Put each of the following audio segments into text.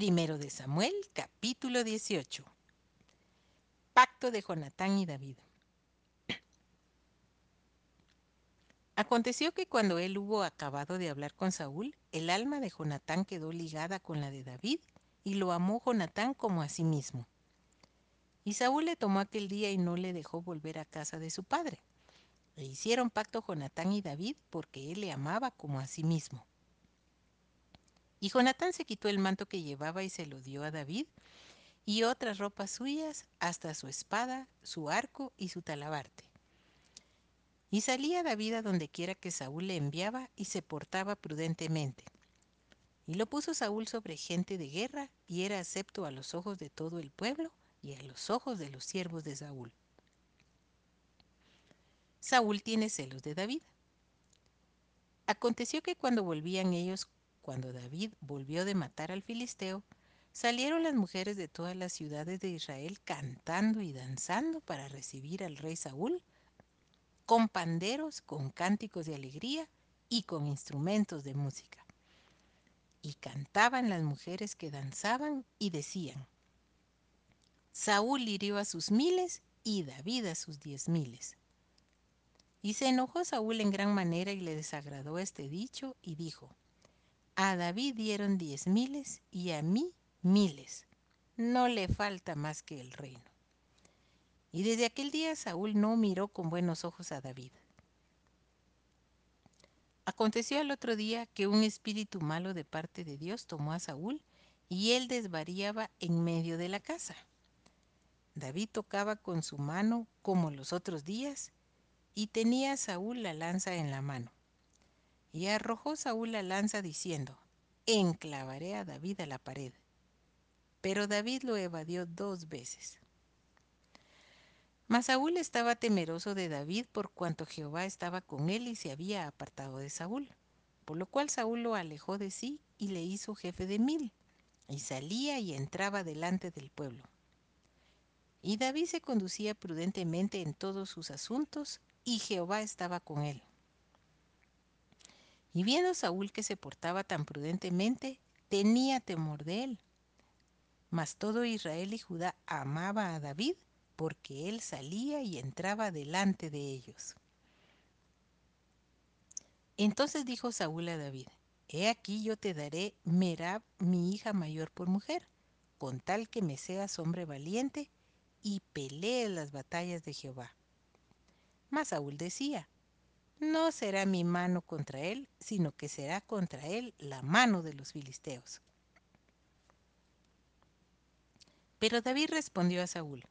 Primero de Samuel, capítulo 18. Pacto de Jonatán y David. Aconteció que cuando él hubo acabado de hablar con Saúl, el alma de Jonatán quedó ligada con la de David, y lo amó Jonatán como a sí mismo. Y Saúl le tomó aquel día y no le dejó volver a casa de su padre. E hicieron pacto Jonatán y David porque él le amaba como a sí mismo. Y Jonatán se quitó el manto que llevaba y se lo dio a David, y otras ropas suyas, hasta su espada, su arco y su talabarte. Y salía David a donde quiera que Saúl le enviaba y se portaba prudentemente. Y lo puso Saúl sobre gente de guerra y era acepto a los ojos de todo el pueblo y a los ojos de los siervos de Saúl. Saúl tiene celos de David. Aconteció que cuando volvían ellos cuando David volvió de matar al filisteo, salieron las mujeres de todas las ciudades de Israel cantando y danzando para recibir al rey Saúl, con panderos, con cánticos de alegría y con instrumentos de música. Y cantaban las mujeres que danzaban y decían, Saúl hirió a sus miles y David a sus diez miles. Y se enojó Saúl en gran manera y le desagradó este dicho y dijo, a David dieron diez miles y a mí miles. No le falta más que el reino. Y desde aquel día Saúl no miró con buenos ojos a David. Aconteció al otro día que un espíritu malo de parte de Dios tomó a Saúl y él desvariaba en medio de la casa. David tocaba con su mano como los otros días y tenía Saúl la lanza en la mano. Y arrojó Saúl la lanza diciendo, enclavaré a David a la pared. Pero David lo evadió dos veces. Mas Saúl estaba temeroso de David por cuanto Jehová estaba con él y se había apartado de Saúl. Por lo cual Saúl lo alejó de sí y le hizo jefe de mil, y salía y entraba delante del pueblo. Y David se conducía prudentemente en todos sus asuntos, y Jehová estaba con él. Y viendo Saúl que se portaba tan prudentemente, tenía temor de él. Mas todo Israel y Judá amaba a David porque él salía y entraba delante de ellos. Entonces dijo Saúl a David, He aquí yo te daré Merab, mi hija mayor, por mujer, con tal que me seas hombre valiente y pelees las batallas de Jehová. Mas Saúl decía, no será mi mano contra él, sino que será contra él la mano de los filisteos. Pero David respondió a Saúl,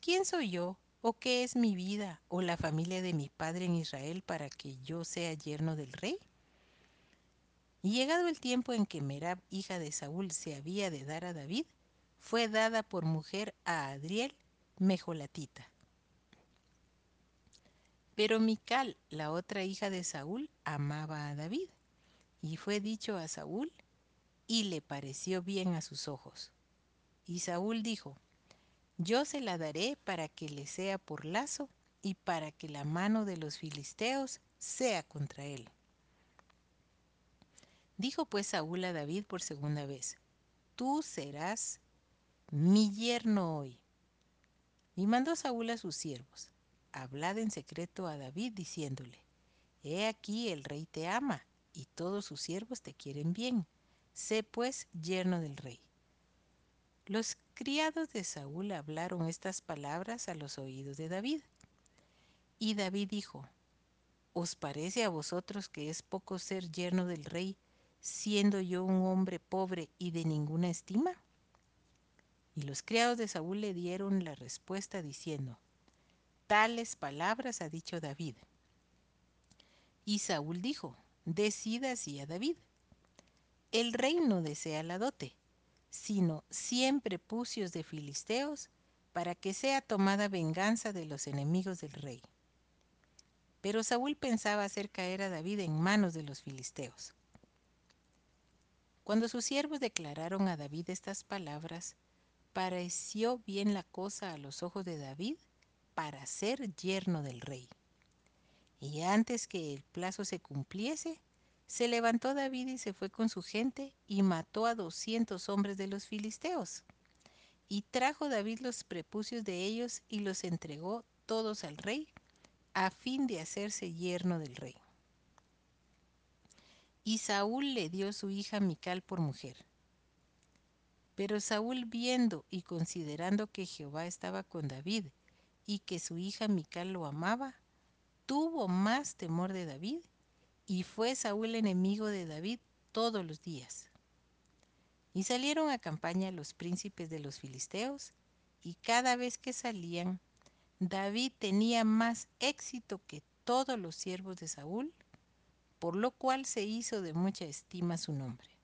¿quién soy yo, o qué es mi vida, o la familia de mi padre en Israel para que yo sea yerno del rey? Y llegado el tiempo en que Merab, hija de Saúl, se había de dar a David, fue dada por mujer a Adriel, mejolatita. Pero Mical, la otra hija de Saúl, amaba a David. Y fue dicho a Saúl, y le pareció bien a sus ojos. Y Saúl dijo, Yo se la daré para que le sea por lazo y para que la mano de los filisteos sea contra él. Dijo pues Saúl a David por segunda vez, Tú serás mi yerno hoy. Y mandó Saúl a sus siervos, hablad en secreto a David diciéndole, He aquí el rey te ama, y todos sus siervos te quieren bien. Sé pues yerno del rey. Los criados de Saúl hablaron estas palabras a los oídos de David. Y David dijo, ¿Os parece a vosotros que es poco ser yerno del rey, siendo yo un hombre pobre y de ninguna estima? Y los criados de Saúl le dieron la respuesta diciendo, Tales palabras ha dicho David. Y Saúl dijo, decida así a David. El rey no desea la dote, sino cien prepucios de filisteos para que sea tomada venganza de los enemigos del rey. Pero Saúl pensaba hacer caer a David en manos de los filisteos. Cuando sus siervos declararon a David estas palabras, pareció bien la cosa a los ojos de David para ser yerno del rey. Y antes que el plazo se cumpliese, Se levantó David y se fue con su gente y mató a doscientos hombres de los filisteos. Y trajo David los prepucios de ellos y los entregó todos al rey, a fin de hacerse yerno del rey. Y Saúl le dio su hija Mical por mujer. Pero Saúl viendo y considerando que Jehová estaba con David y que su hija Mical lo amaba, tuvo más temor de David y fue Saúl enemigo de David todos los días. Y salieron a campaña los príncipes de los filisteos, y cada vez que salían, David tenía más éxito que todos los siervos de Saúl, por lo cual se hizo de mucha estima su nombre.